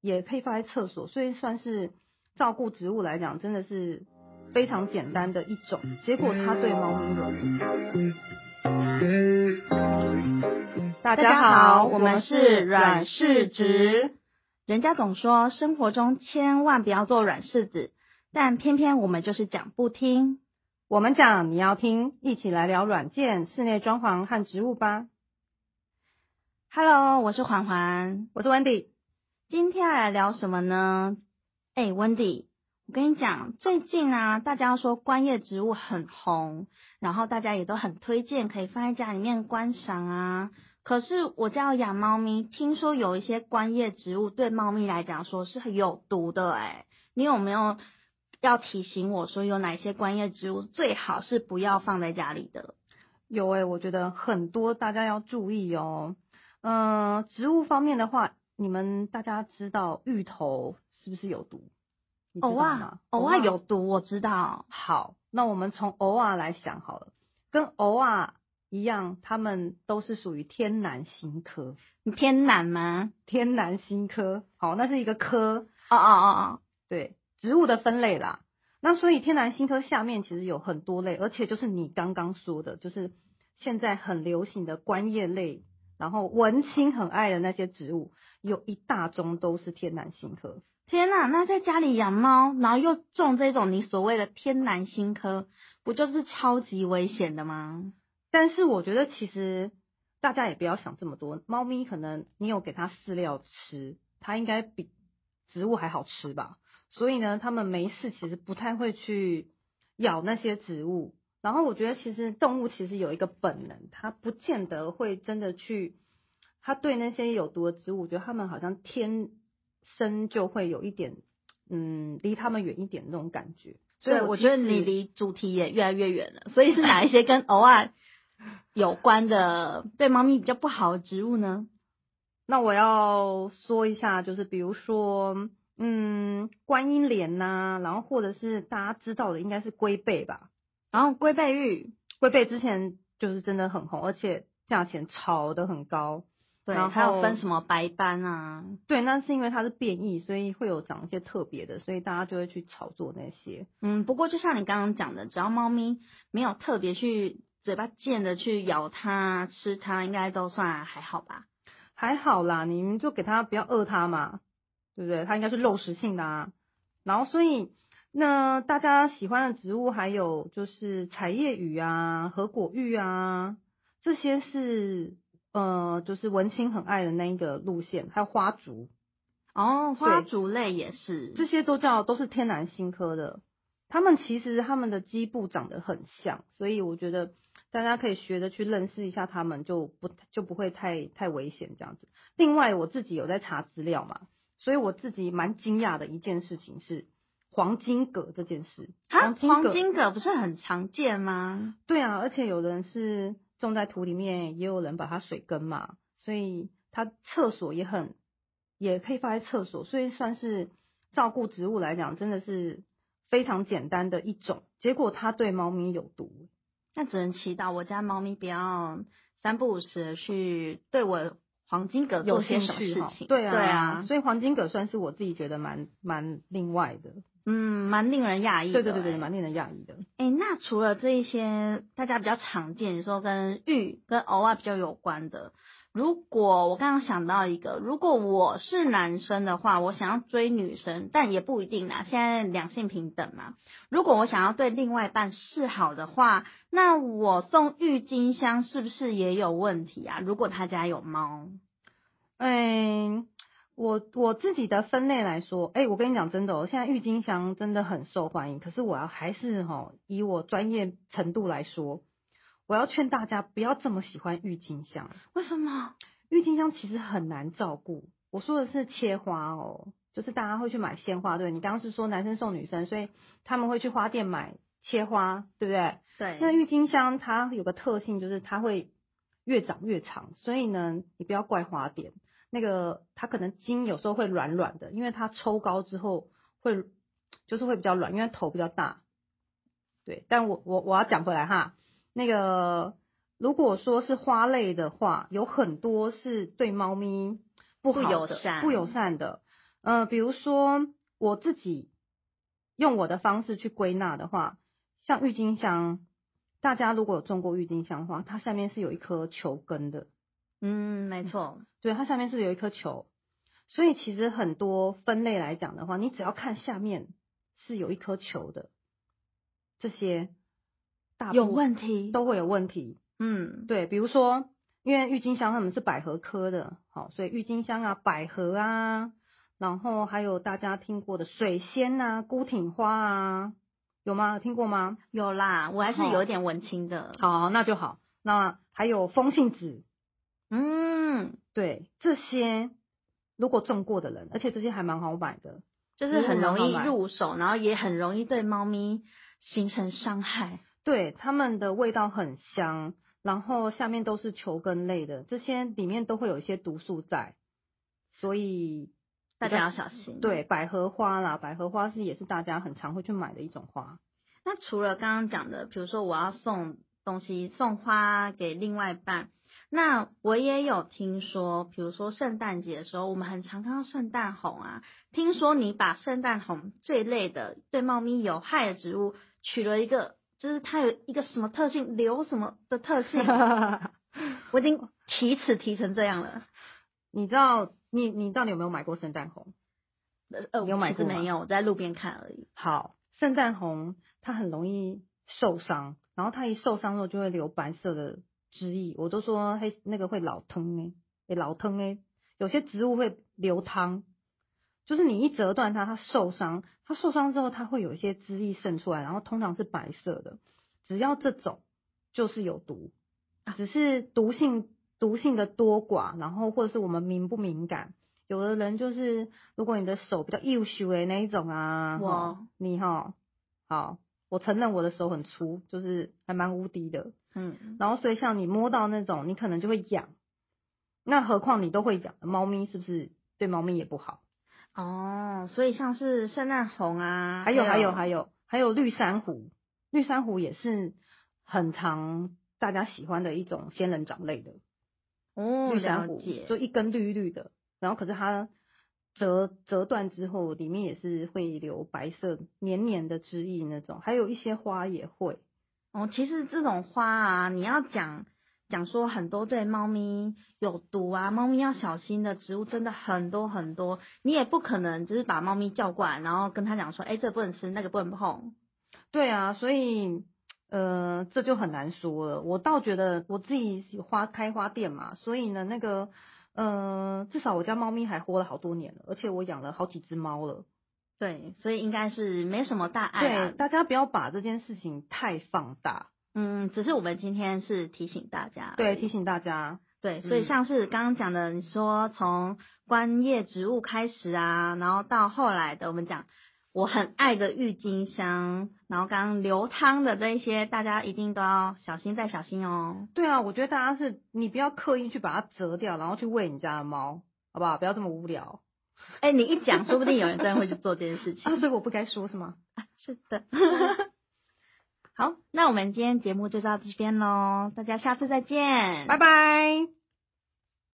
也可以放在厕所，所以算是照顾植物来讲，真的是非常简单的一种。结果它对猫咪有。大家好，我们是软柿子。人家总说生活中千万不要做软柿子，但偏偏我们就是讲不听。我们讲你要听，一起来聊软件、室内装潢和植物吧。Hello，我是环环，我是 Wendy。今天要来聊什么呢？哎、w e n d y 我跟你讲，最近啊，大家说观叶植物很红，然后大家也都很推荐可以放在家里面观赏啊。可是我家有养猫咪，听说有一些观叶植物对猫咪来讲说是有毒的、哎，你有没有要提醒我说有哪些观叶植物最好是不要放在家里的？有诶、我觉得很多大家要注意哦。嗯、植物方面的话，你们大家知道芋头是不是有毒？偶尔吗？偶尔有毒，我知道。好，那我们从偶尔来想好了，跟偶尔一样，它们都是属于天南星科。你偏难吗？天南星科，好，那是一个科，哦哦哦哦，对，植物的分类啦。那所以天南星科下面其实有很多类，而且就是你刚刚说的，就是现在很流行的观叶类，然后文青很爱的那些植物，有一大宗都是天南星科。天呐，那在家里养猫，然后又种这种你所谓的天南星科，不就是超级危险的吗？但是我觉得其实大家也不要想这么多，猫咪可能你有给它饲料吃，它应该比植物还好吃吧。所以呢，它们没事其实不太会去咬那些植物。然后我觉得其实动物其实有一个本能，它不见得会真的去，它对那些有毒的植物，我觉得它们好像天生就会有一点，嗯，离它们远一点那种感觉。所以对，我觉得你离主题也越来越远了。所以是哪一些跟偶尔有关的对猫咪比较不好的植物呢？那我要说一下，就是比如说，嗯，观音莲呐、然后或者是大家知道的，应该是龟背吧。然后龟背玉，龟背之前就是真的很红，而且价钱炒得很高。对，然还有分什么白斑啊？对，那是因为它是变异，所以会有长一些特别的，所以大家就会去炒作那些。嗯，不过就像你刚刚讲的，只要猫咪没有特别去嘴巴贱的去咬它、吃它，应该都算还好吧？还好啦，你们就给它不要饿它嘛，对不对？它应该是肉食性的啊。然后所以那大家喜欢的植物还有就是彩叶雨啊、合果玉啊，这些是呃就是文青很爱的那一个路线，还有花竹，哦，花对竹类也是，这些都叫都是天南星科的。它们其实它们的基部长得很像，所以我觉得大家可以学着去认识一下它们，就不就不会太太危险这样子。另外，我自己有在查资料嘛，所以我自己蛮惊讶的一件事情是黄金葛这件事。啊，葛黄金葛不是很常见吗？对啊，而且有人是种在土里面，也有人把它水根嘛，所以它厕所也很也可以放在厕所，所以算是照顾植物来讲，真的是非常简单的一种。结果它对猫咪有毒，那只能祈祷我家猫咪不要三不五时去对我黄金葛有做些什么事情。对啊，对啊，所以黄金葛算是我自己觉得蛮蛮另外的，嗯，蛮令人讶异的。对对对对，欸蛮令人讶异的。哎、那除了这一些大家比较常见，你说跟玉跟偶尔比较有关的，如果我刚刚想到一个，如果我是男生的话，我想要追女生，但也不一定啦，现在两性平等嘛。如果我想要对另外一半示好的话，那我送郁金香是不是也有问题啊？如果他家有猫，嗯，我我自己的分类来说，哎、我跟你讲真的哦，现在郁金香真的很受欢迎。可是我要还是哈、以我专业程度来说，我要劝大家不要这么喜欢郁金香。为什么？郁金香其实很难照顾。我说的是切花哦，就是大家会去买鲜花，对你刚刚是说男生送女生，所以他们会去花店买切花，对不对？对，那郁金香它有个特性，就是它会越长越长，所以呢，你不要怪花店，那个它可能茎有时候会软软的，因为它抽高之后会就是会比较软，因为头比较大。对，但我我我要讲回来哈，那个如果说是花类的话，有很多是对猫咪不好的不友善不友善的。呃，比如说我自己用我的方式去归纳的话，像郁金香，大家如果有种过郁金香的话，它下面是有一颗球根的，嗯，没错，对，它下面是有一颗球，所以其实很多分类来讲的话，你只要看下面是有一颗球的，这些大有问题，都会有问题。嗯，对，比如说，因为郁金香他们是百合科的，好，所以郁金香啊、百合啊，然后还有大家听过的水仙啊、孤挺花啊，有吗？听过吗？有啦，我还是好有点文青的，好，那就好。那还有风信子，嗯，对，这些如果种过的人，而且这些还蛮好买的，就是很容易入手，然后也很容易对猫咪形成伤害。对，它们的味道很香，然后下面都是球根类的，这些里面都会有一些毒素在，所以大家要小心。对，百合花啦，百合花是也是大家很常会去买的一种花。那除了刚刚讲的，比如说我要送东西送花给另外一半，那我也有听说，比如说圣诞节的时候，我们很常看到圣诞红啊。听说你把圣诞红这类的对猫咪有害的植物取了一个，就是它有一个什么特性，流什么的特性，我已经提词提成这样了。你知道你你到底有没有买过圣诞红？呃有买过吗其实没有，我在路边看而已。好，圣诞红它很容易受伤，然后它一受伤之后就会流白色的汁液，我都说黑那个会老疼诶、诶老疼诶、有些植物会流汤，就是你一折断它，它受伤，它受伤之后它会有一些汁液渗出来，然后通常是白色的，只要这种就是有毒，只是毒性毒性的多寡，然后或者是我们敏不敏感。有的人就是，如果你的手比较幼秀的那一种啊，哇你哈，好，我承认我的手很粗，就是还蛮无敌的。嗯，然后所以像你摸到那种，你可能就会痒。那何况你都会痒，猫咪是不是对猫咪也不好？哦，所以像是圣诞红啊，还有还有还还有还有绿珊瑚，绿珊瑚也是很常大家喜欢的一种仙人掌类的。哦，绿珊瑚，就一根绿绿的，然后可是它折折断之后，里面也是会流白色黏黏的汁液那种，还有一些花也会。哦，其实这种花啊，你要讲讲说很多对猫咪有毒啊，猫咪要小心的植物真的很多很多，你也不可能就是把猫咪叫过来，然后跟他讲说，哎，这不能吃，那个不能碰。对啊，所以呃，这就很难说了。我倒觉得我自己是花开花店嘛，所以呢，那个呃，至少我家猫咪还活了好多年了，而且我养了好几只猫了。对，所以应该是没什么大碍对，啊。大家不要把这件事情太放大。嗯，只是我们今天是提醒大家，对，提醒大家。对，所以嗯像是刚刚讲的，你说从观叶植物开始啊，然后到后来的我们讲我很爱的郁金香，然后刚刚流汤的这一些，大家一定都要小心再小心哦。对啊，我觉得大家是你不要刻意去把它折掉，然后去喂你家的猫，好不好？不要这么无聊。哎，你一讲，说不定有人真的会去做这件事情。啊，所以我不该说是吗？是的。好，那我们今天节目就到这边喽，大家下次再见，拜拜。